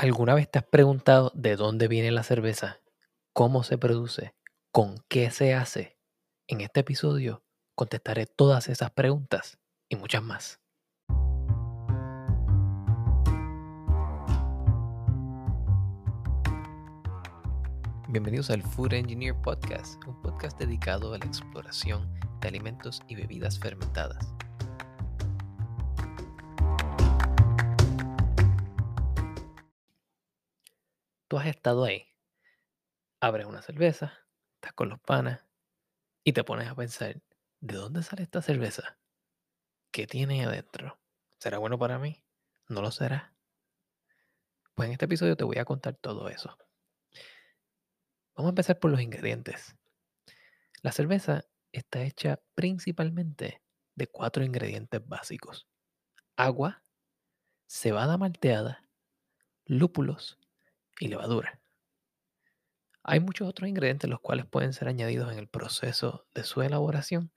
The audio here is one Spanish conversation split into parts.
¿Alguna vez te has preguntado de dónde viene la cerveza? ¿Cómo se produce? ¿Con qué se hace? En este episodio contestaré todas esas preguntas y muchas más. Bienvenidos al Food Engineer Podcast, un podcast dedicado a la exploración de alimentos y bebidas fermentadas. Tú has estado ahí, abres una cerveza, estás con los panas y te pones a pensar, ¿de dónde sale esta cerveza? ¿Qué tiene adentro? ¿Será bueno para mí? ¿No lo será? Pues en este episodio te voy a contar todo eso. Vamos a empezar por los ingredientes. La cerveza está hecha principalmente de cuatro ingredientes básicos. Agua, cebada malteada, lúpulos y levadura. Hay muchos otros ingredientes los cuales pueden ser añadidos en el proceso de su elaboración,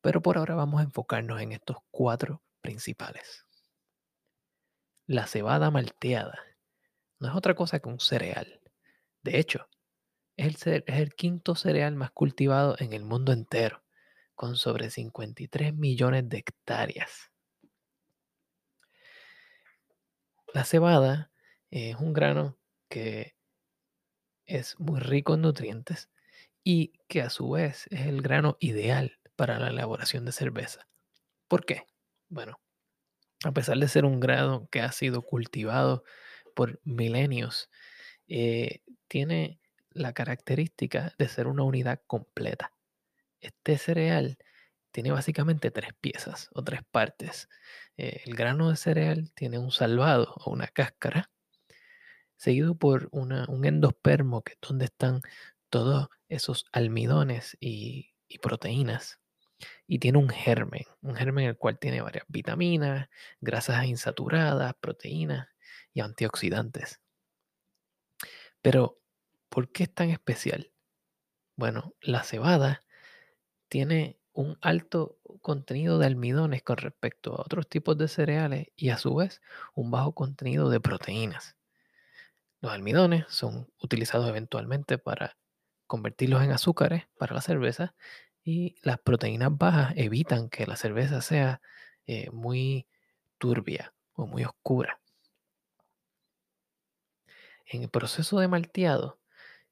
pero por ahora vamos a enfocarnos en estos cuatro principales. La cebada malteada no es otra cosa que un cereal. De hecho, es el, es el quinto cereal más cultivado en el mundo entero, con sobre 53 millones de hectáreas. La cebada es un grano que es muy rico en nutrientes y que a su vez es el grano ideal para la elaboración de cerveza. ¿Por qué? Bueno, a pesar de ser un grano que ha sido cultivado por milenios, eh, tiene la característica de ser una unidad completa. Este cereal tiene básicamente tres piezas o tres partes. Eh, el grano de cereal tiene un salvado o una cáscara, seguido por un endospermo, que es donde están todos esos almidones y, y proteínas. Y tiene un germen, un germen el cual tiene varias vitaminas, grasas insaturadas, proteínas y antioxidantes. Pero, ¿por qué es tan especial? Bueno, la cebada tiene un alto contenido de almidones con respecto a otros tipos de cereales y a su vez un bajo contenido de proteínas. Los almidones son utilizados eventualmente para convertirlos en azúcares para la cerveza y las proteínas bajas evitan que la cerveza sea eh, muy turbia o muy oscura. En el proceso de malteado,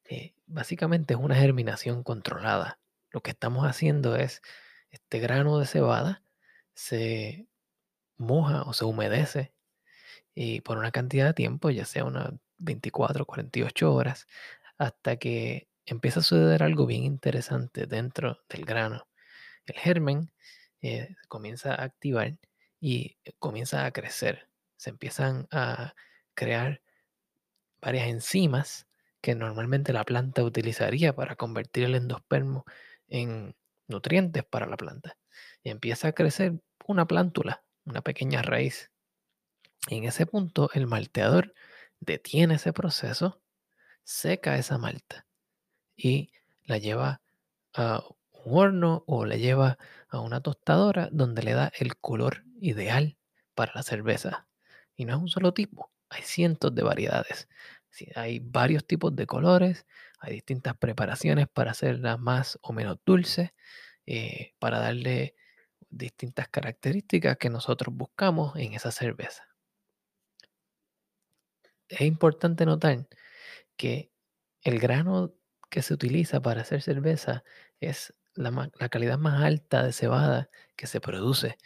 eh, básicamente es una germinación controlada. Lo que estamos haciendo es este grano de cebada se moja o se humedece y por una cantidad de tiempo, ya sea una 24, 48 horas, hasta que empieza a suceder algo bien interesante dentro del grano. El germen eh, comienza a activar y eh, comienza a crecer. Se empiezan a crear varias enzimas que normalmente la planta utilizaría para convertir el endospermo en nutrientes para la planta. Y empieza a crecer una plántula, una pequeña raíz. Y en ese punto el malteador detiene ese proceso, seca esa malta y la lleva a un horno o la lleva a una tostadora donde le da el color ideal para la cerveza. Y no es un solo tipo, hay cientos de variedades. hay varios tipos de colores, hay distintas preparaciones para hacerla más o menos dulce, eh, para darle distintas características que nosotros buscamos en esa cerveza es importante notar que el grano que se utiliza para hacer cerveza es la, calidad más alta de cebada que se produce.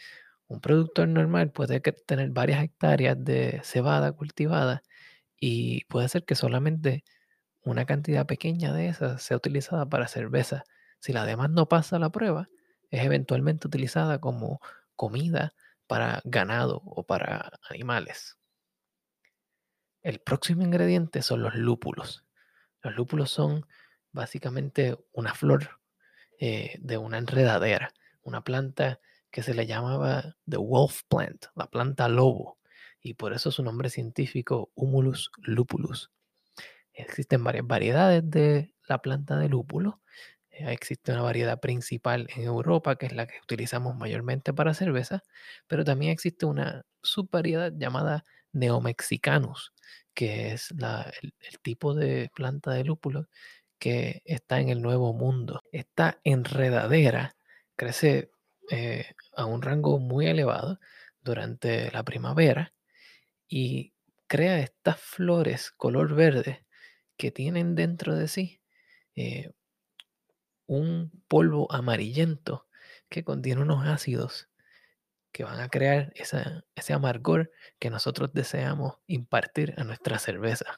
Un productor normal puede tener varias hectáreas de cebada cultivada y puede ser que solamente una cantidad pequeña de esas sea utilizada para cerveza. Si la demás no pasa la prueba, es eventualmente utilizada como comida para ganado o para animales. El próximo ingrediente son los lúpulos. Los lúpulos son básicamente una flor eh, de una enredadera, una planta que se le llamaba the wolf plant, la planta lobo, y por eso su nombre científico Humulus lupulus. Existen varias variedades de la planta de lúpulo. Eh, existe una variedad principal en Europa, que es la que utilizamos mayormente para cerveza, pero también existe una subvariedad llamada Neomexicanus, que es el, tipo de planta de lúpulo que está en el Nuevo Mundo. Esta enredadera crece eh, a un rango muy elevado durante la primavera y crea estas flores color verde que tienen dentro de sí eh, un polvo amarillento que contiene unos ácidos que van a crear ese amargor que nosotros deseamos impartir a nuestra cerveza.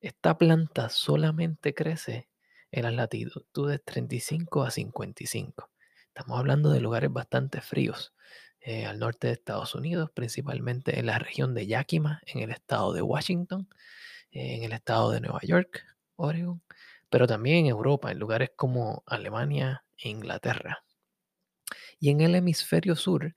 Esta planta solamente crece en las latitudes 35 a 55. Estamos hablando de lugares bastante fríos. Eh, al norte de Estados Unidos, principalmente en la región de Yakima, en el estado de Washington, en el estado de Nueva York, Oregon, pero también en Europa, en lugares como Alemania e Inglaterra. Y en el hemisferio sur,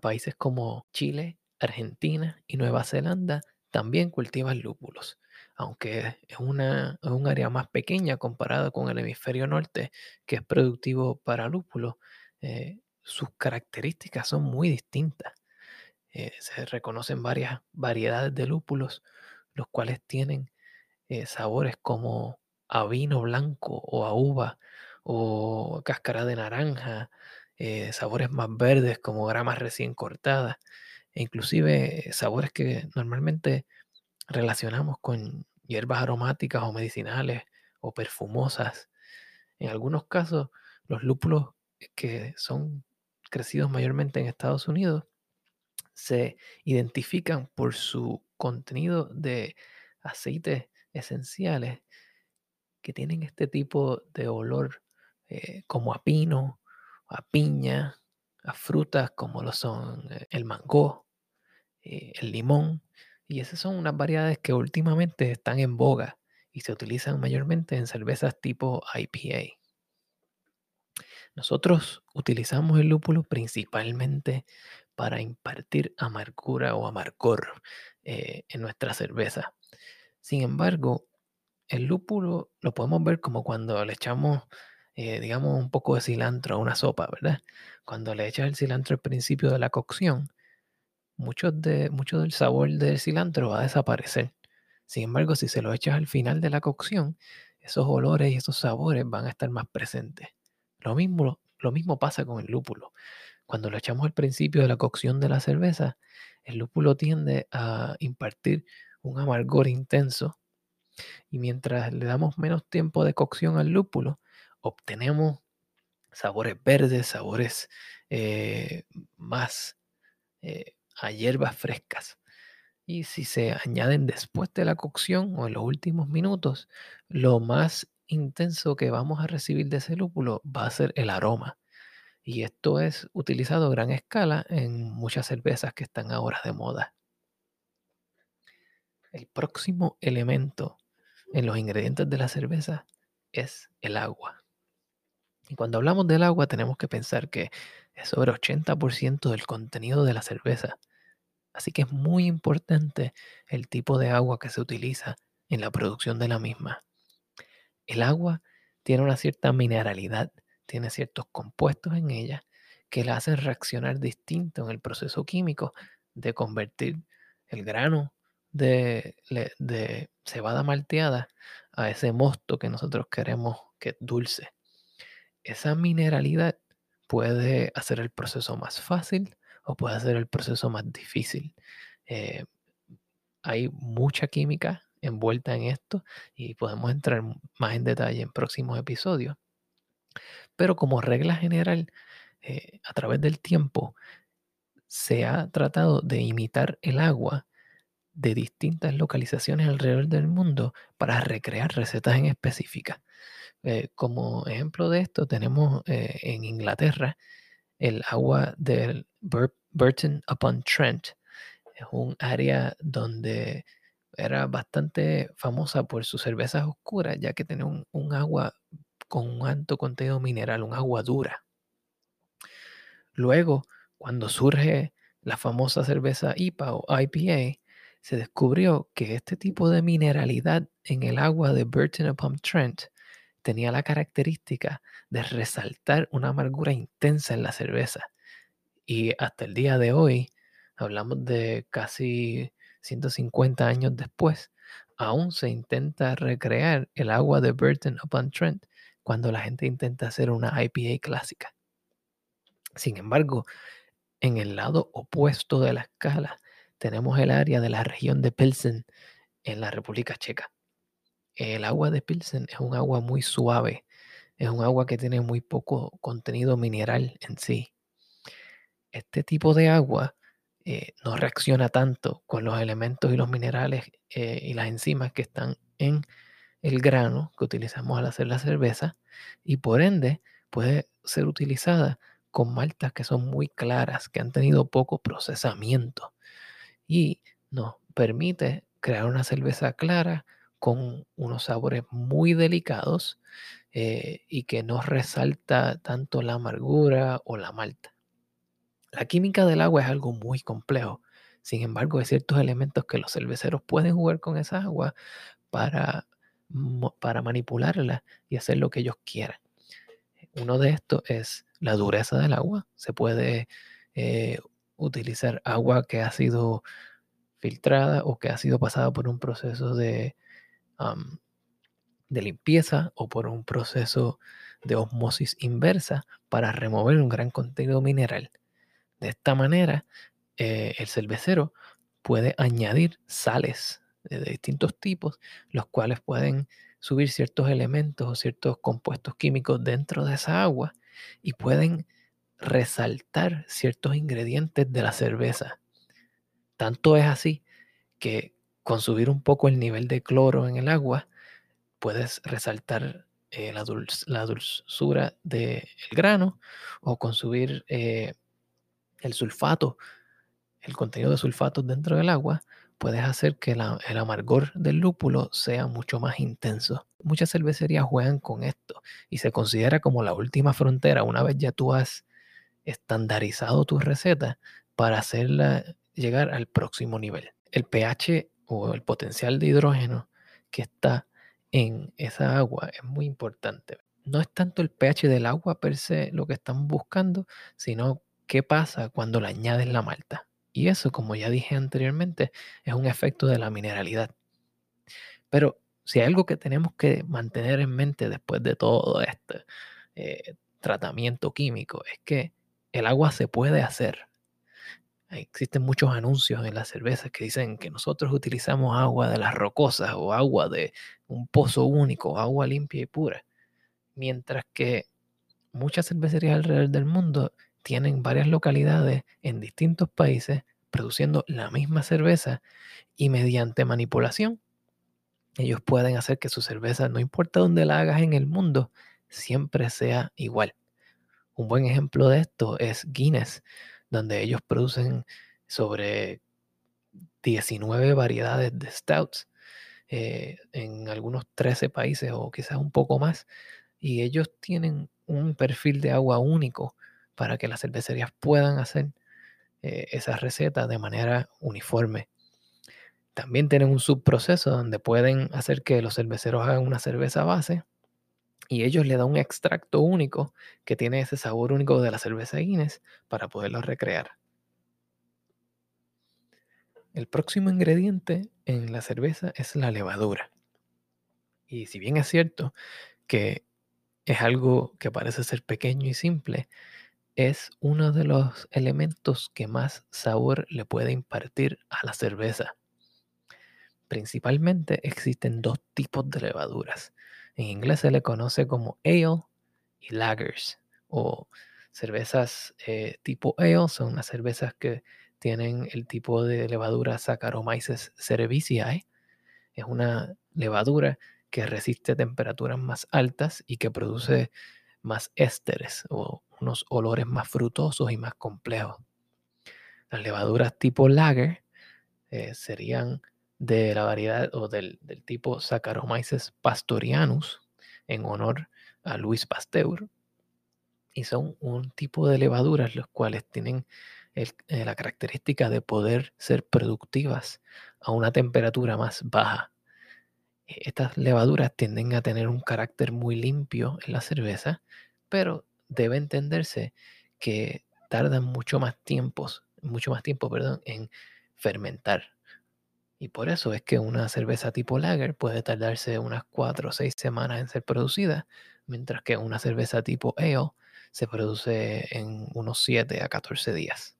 países como Chile, Argentina y Nueva Zelanda también cultivan lúpulos, aunque es, una, un área más pequeña comparada con el hemisferio norte, que es productivo para lúpulos. Eh, sus características son muy distintas. Eh, se reconocen varias variedades de lúpulos, los cuales tienen eh, sabores como a vino blanco o a uva o cáscara de naranja, eh, sabores más verdes como gramas recién cortadas, e inclusive sabores que normalmente relacionamos con hierbas aromáticas o medicinales o perfumosas. En algunos casos, los lúpulos que son crecidos mayormente en Estados Unidos, se identifican por su contenido de aceites esenciales que tienen este tipo de olor eh, como a pino, a piña, a frutas como lo son eh, el mango, eh, el limón. Y esas son unas variedades que últimamente están en boga y se utilizan mayormente en cervezas tipo IPA. Nosotros utilizamos el lúpulo principalmente para impartir amargura o amargor eh, en nuestra cerveza. Sin embargo, el lúpulo lo podemos ver como cuando le echamos, eh, digamos, un poco de cilantro a una sopa, ¿verdad? Cuando le echas el cilantro al principio de la cocción, mucho, de, mucho del sabor del cilantro va a desaparecer. Sin embargo, si se lo echas al final de la cocción, esos olores y esos sabores van a estar más presentes. Lo mismo, lo mismo pasa con el lúpulo. Cuando lo echamos al principio de la cocción de la cerveza, el lúpulo tiende a impartir un amargor intenso y mientras le damos menos tiempo de cocción al lúpulo, obtenemos sabores verdes, sabores eh, más eh, a hierbas frescas. Y si se añaden después de la cocción o en los últimos minutos, lo más intenso que vamos a recibir de ese lúpulo va a ser el aroma. Y esto es utilizado a gran escala en muchas cervezas que están ahora de moda. El próximo elemento en los ingredientes de la cerveza es el agua. Y cuando hablamos del agua tenemos que pensar que es sobre 80% del contenido de la cerveza. Así que es muy importante el tipo de agua que se utiliza en la producción de la misma. El agua tiene una cierta mineralidad, tiene ciertos compuestos en ella que la hacen reaccionar distinto en el proceso químico de convertir el grano de, cebada malteada a ese mosto que nosotros queremos que es dulce. Esa mineralidad puede hacer el proceso más fácil o puede hacer el proceso más difícil. Eh, hay mucha química envuelta en esto y podemos entrar más en detalle en próximos episodios. Pero como regla general, eh, a través del tiempo se ha tratado de imitar el agua de distintas localizaciones alrededor del mundo para recrear recetas en específicas. Eh, como ejemplo de esto tenemos eh, en Inglaterra el agua del Burton upon Trent. Es un área donde era bastante famosa por sus cervezas oscuras, ya que tenía un, agua con un alto contenido mineral, un agua dura. Luego, cuando surge la famosa cerveza IPA o IPA, se descubrió que este tipo de mineralidad en el agua de Burton upon Trent tenía la característica de resaltar una amargura intensa en la cerveza. Y hasta el día de hoy, hablamos de casi 150 años después, aún se intenta recrear el agua de Burton upon Trent cuando la gente intenta hacer una IPA clásica. Sin embargo, en el lado opuesto de la escala tenemos el área de la región de Pilsen en la República Checa. El agua de Pilsen es un agua muy suave, es un agua que tiene muy poco contenido mineral en sí. Este tipo de agua eh, no reacciona tanto con los elementos y los minerales eh, y las enzimas que están en el grano que utilizamos al hacer la cerveza y por ende puede ser utilizada con maltas que son muy claras, que han tenido poco procesamiento y nos permite crear una cerveza clara con unos sabores muy delicados eh, y que no resalta tanto la amargura o la malta. La química del agua es algo muy complejo. Sin embargo, hay ciertos elementos que los cerveceros pueden jugar con esa agua para, para manipularla y hacer lo que ellos quieran. Uno de estos es la dureza del agua. Se puede eh, utilizar agua que ha sido filtrada o que ha sido pasada por un proceso de, de limpieza o por un proceso de osmosis inversa para remover un gran contenido mineral. De esta manera, eh, el cervecero puede añadir sales de distintos tipos, los cuales pueden subir ciertos elementos o ciertos compuestos químicos dentro de esa agua y pueden resaltar ciertos ingredientes de la cerveza. Tanto es así que con subir un poco el nivel de cloro en el agua, puedes resaltar eh, la, dulzura del grano o con subir eh, el sulfato, el contenido de sulfatos dentro del agua, puedes hacer que el amargor del lúpulo sea mucho más intenso. Muchas cervecerías juegan con esto y se considera como la última frontera una vez ya tú has estandarizado tu receta para hacerla llegar al próximo nivel. El pH o el potencial de hidrógeno que está en esa agua es muy importante. No es tanto el pH del agua per se lo que están buscando, sino qué pasa cuando le añades la malta. Y eso, como ya dije anteriormente, es un efecto de la mineralidad. Pero si hay algo que tenemos que mantener en mente después de todo este eh, tratamiento químico, es que el agua se puede hacer. Existen muchos anuncios en las cervezas que dicen que nosotros utilizamos agua de las rocosas o agua de un pozo único, agua limpia y pura. Mientras que muchas cervecerías alrededor del mundo tienen varias localidades en distintos países produciendo la misma cerveza y mediante manipulación ellos pueden hacer que su cerveza, no importa dónde la hagas en el mundo, siempre sea igual. Un buen ejemplo de esto es Guinness, donde ellos producen sobre 19 variedades de stouts eh, en algunos 13 países o quizás un poco más. Y ellos tienen un perfil de agua único para que las cervecerías puedan hacer eh, esas recetas de manera uniforme. También tienen un subproceso donde pueden hacer que los cerveceros hagan una cerveza base y ellos le dan un extracto único que tiene ese sabor único de la cerveza Guinness para poderlo recrear. El próximo ingrediente en la cerveza es la levadura. Y si bien es cierto que es algo que parece ser pequeño y simple, es uno de los elementos que más sabor le puede impartir a la cerveza. Principalmente existen dos tipos de levaduras. En inglés se le conoce como ale y lagers o cervezas eh, tipo ale son las cervezas que tienen el tipo de levadura Saccharomyces cerevisiae. Es una levadura que resiste temperaturas más altas y que produce más ésteres o unos olores más frutosos y más complejos. Las levaduras tipo lager eh, serían de la variedad o del, tipo Saccharomyces pastorianus en honor a Luis Pasteur y son un tipo de levaduras los cuales tienen eh, la característica de poder ser productivas a una temperatura más baja. Estas levaduras tienden a tener un carácter muy limpio en la cerveza, pero debe entenderse que tardan mucho más tiempos, mucho más tiempo, perdón, en fermentar. Y por eso es que una cerveza tipo lager puede tardarse unas 4 o 6 semanas en ser producida, mientras que una cerveza tipo ale se produce en unos 7 a 14 días.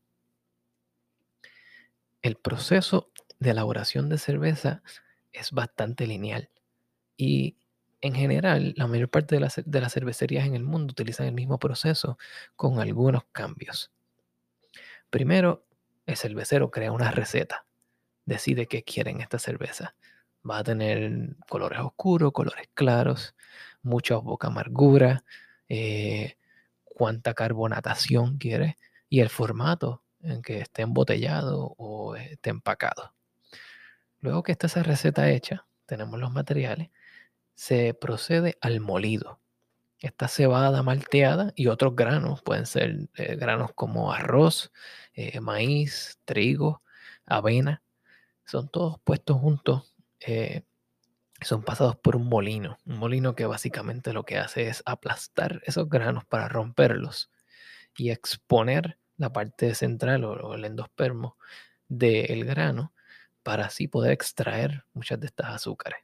El proceso de elaboración de cerveza es bastante lineal y en general la mayor parte de las, de las cervecerías en el mundo utilizan el mismo proceso con algunos cambios. Primero, el cervecero crea una receta, decide qué quiere en esta cerveza. Va a tener colores oscuros, colores claros, mucha boca amargura, eh, cuánta carbonatación quiere y el formato en que esté embotellado o esté empacado. Luego que está esa receta hecha, tenemos los materiales, se procede al molido. Esta cebada malteada y otros granos, pueden ser eh, granos como arroz, eh, maíz, trigo, avena, son todos puestos juntos, eh, son pasados por un molino, un molino que básicamente lo que hace es aplastar esos granos para romperlos y exponer la parte central o, el endospermo del grano para así poder extraer muchas de estas azúcares.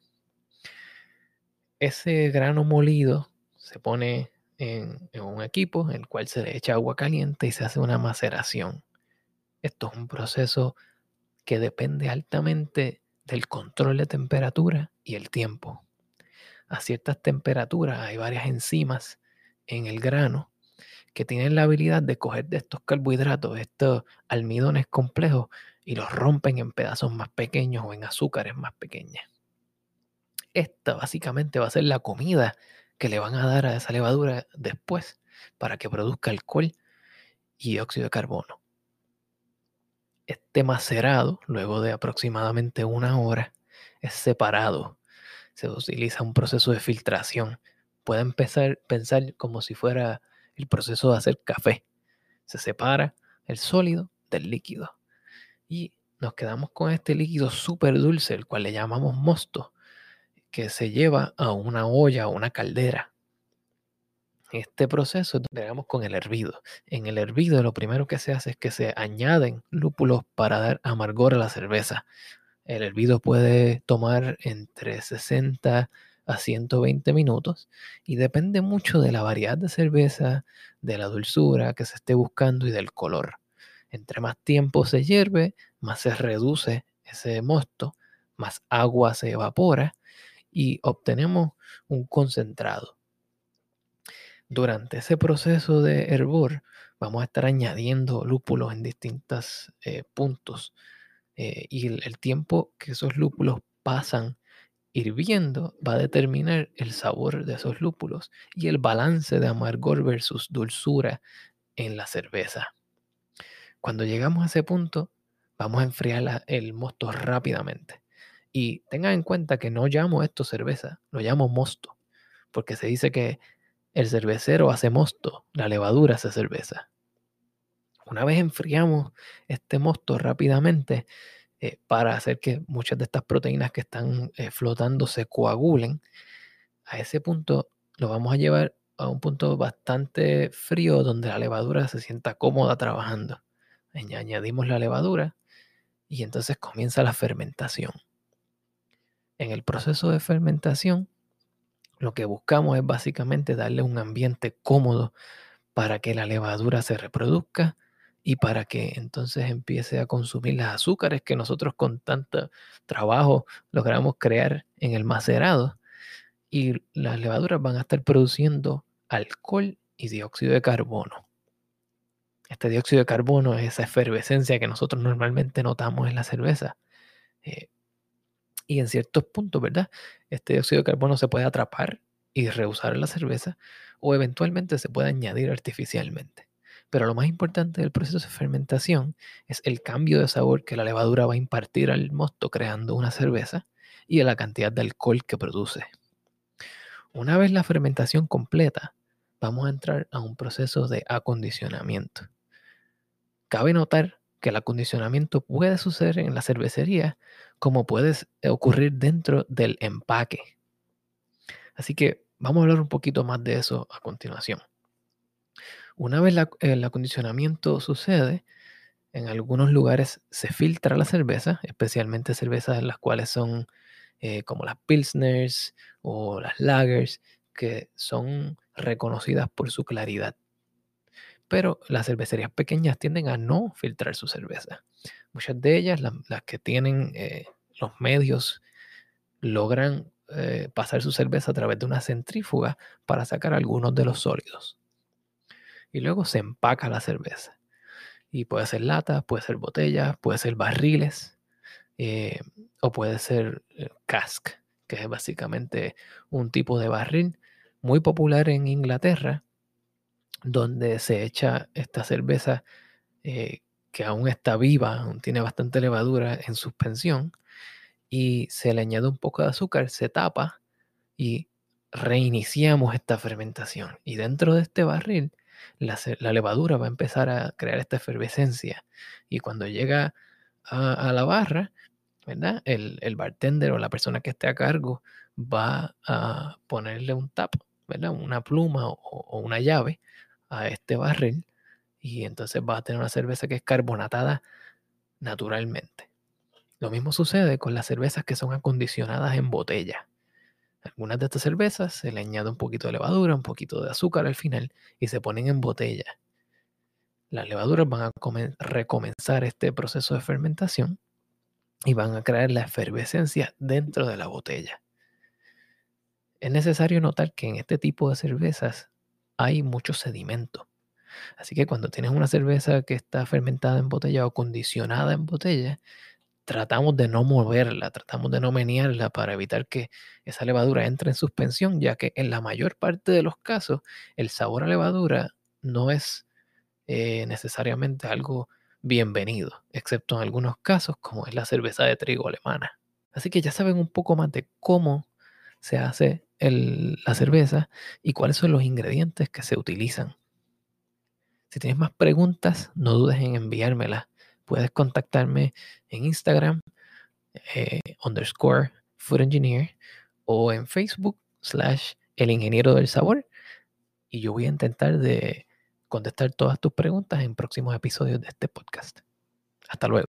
Ese grano molido se pone en, en, un equipo en el cual se le echa agua caliente y se hace una maceración. Esto es un proceso que depende altamente del control de temperatura y el tiempo. A ciertas temperaturas hay varias enzimas en el grano que tienen la habilidad de coger de estos carbohidratos, estos almidones complejos, y los rompen en pedazos más pequeños o en azúcares más pequeñas. Esta básicamente va a ser la comida que le van a dar a esa levadura después para que produzca alcohol y dióxido de carbono. Este macerado, luego de aproximadamente una hora, es separado. Se utiliza un proceso de filtración. Puede empezar pensar como si fuera el proceso de hacer café. Se separa el sólido del líquido. Y nos quedamos con este líquido súper dulce, el cual le llamamos mosto, que se lleva a una olla o una caldera. Este proceso llegamos con el hervido. En el hervido lo primero que se hace es que se añaden lúpulos para dar amargor a la cerveza. El hervido puede tomar entre 60 a 120 minutos y depende mucho de la variedad de cerveza, de la dulzura que se esté buscando y del color. Entre más tiempo se hierve, más se reduce ese mosto, más agua se evapora y obtenemos un concentrado. Durante ese proceso de hervor vamos a estar añadiendo lúpulos en distintos eh, puntos eh, y el tiempo que esos lúpulos pasan hirviendo va a determinar el sabor de esos lúpulos y el balance de amargor versus dulzura en la cerveza. Cuando llegamos a ese punto, vamos a enfriar el mosto rápidamente. Y tengan en cuenta que no llamo esto cerveza, lo llamo mosto, porque se dice que el cervecero hace mosto, la levadura hace cerveza. Una vez enfriamos este mosto rápidamente, eh, para hacer que muchas de estas proteínas que están eh, flotando se coagulen, a ese punto lo vamos a llevar a un punto bastante frío donde la levadura se sienta cómoda trabajando. Añadimos la levadura y entonces comienza la fermentación. En el proceso de fermentación, lo que buscamos es básicamente darle un ambiente cómodo para que la levadura se reproduzca y para que entonces empiece a consumir las azúcares que nosotros con tanto trabajo logramos crear en el macerado. Y las levaduras van a estar produciendo alcohol y dióxido de carbono. Este dióxido de carbono es esa efervescencia que nosotros normalmente notamos en la cerveza. Eh, y en ciertos puntos, ¿verdad? Este dióxido de carbono se puede atrapar y reusar en la cerveza o eventualmente se puede añadir artificialmente. Pero lo más importante del proceso de fermentación es el cambio de sabor que la levadura va a impartir al mosto creando una cerveza y la cantidad de alcohol que produce. Una vez la fermentación completa, vamos a entrar a un proceso de acondicionamiento. Cabe notar que el acondicionamiento puede suceder en la cervecería como puede ocurrir dentro del empaque. Así que vamos a hablar un poquito más de eso a continuación. Una vez el acondicionamiento sucede, En algunos lugares se filtra la cerveza, especialmente cervezas las cuales son eh, como las Pilsners o las Lagers, que son reconocidas por su claridad. Pero las cervecerías pequeñas tienden a no filtrar su cerveza. Muchas de ellas, las que tienen eh, los medios, logran eh, pasar su cerveza a través de una centrífuga para sacar algunos de los sólidos. Y luego se empaca la cerveza. Y puede ser lata, puede ser botella, puede ser barriles eh, o puede ser cask, que es básicamente un tipo de barril muy popular en Inglaterra, donde se echa esta cerveza eh, que aún está viva, aún tiene bastante levadura en suspensión, y se le añade un poco de azúcar, se tapa y reiniciamos esta fermentación. Y dentro de este barril, la, levadura va a empezar a crear esta efervescencia. Y cuando llega a, la barra, ¿verdad? El, bartender o la persona que esté a cargo va a ponerle un tap, ¿verdad? Una pluma o una llave a este barril y entonces va a tener una cerveza que es carbonatada naturalmente. Lo mismo sucede con las cervezas que son acondicionadas en botella. Algunas de estas cervezas se le añade un poquito de levadura, un poquito de azúcar al final y se ponen en botella. Las levaduras van a recomenzar este proceso de fermentación y van a crear la efervescencia dentro de la botella. Es necesario notar que en este tipo de cervezas hay mucho sedimento. Así que cuando tienes una cerveza que está fermentada en botella o condicionada en botella, tratamos de no moverla, tratamos de no menearla para evitar que esa levadura entre en suspensión, ya que en la mayor parte de los casos el sabor a levadura no es eh, necesariamente algo bienvenido, excepto en algunos casos como es la cerveza de trigo alemana. Así que ya saben un poco más de cómo se hace la cerveza y cuáles son los ingredientes que se utilizan. Si tienes más preguntas, no dudes en enviármelas. Puedes contactarme en Instagram, eh, underscore food engineer, o en Facebook, slash el ingeniero del sabor. Y yo voy a intentar de contestar todas tus preguntas en próximos episodios de este podcast. Hasta luego.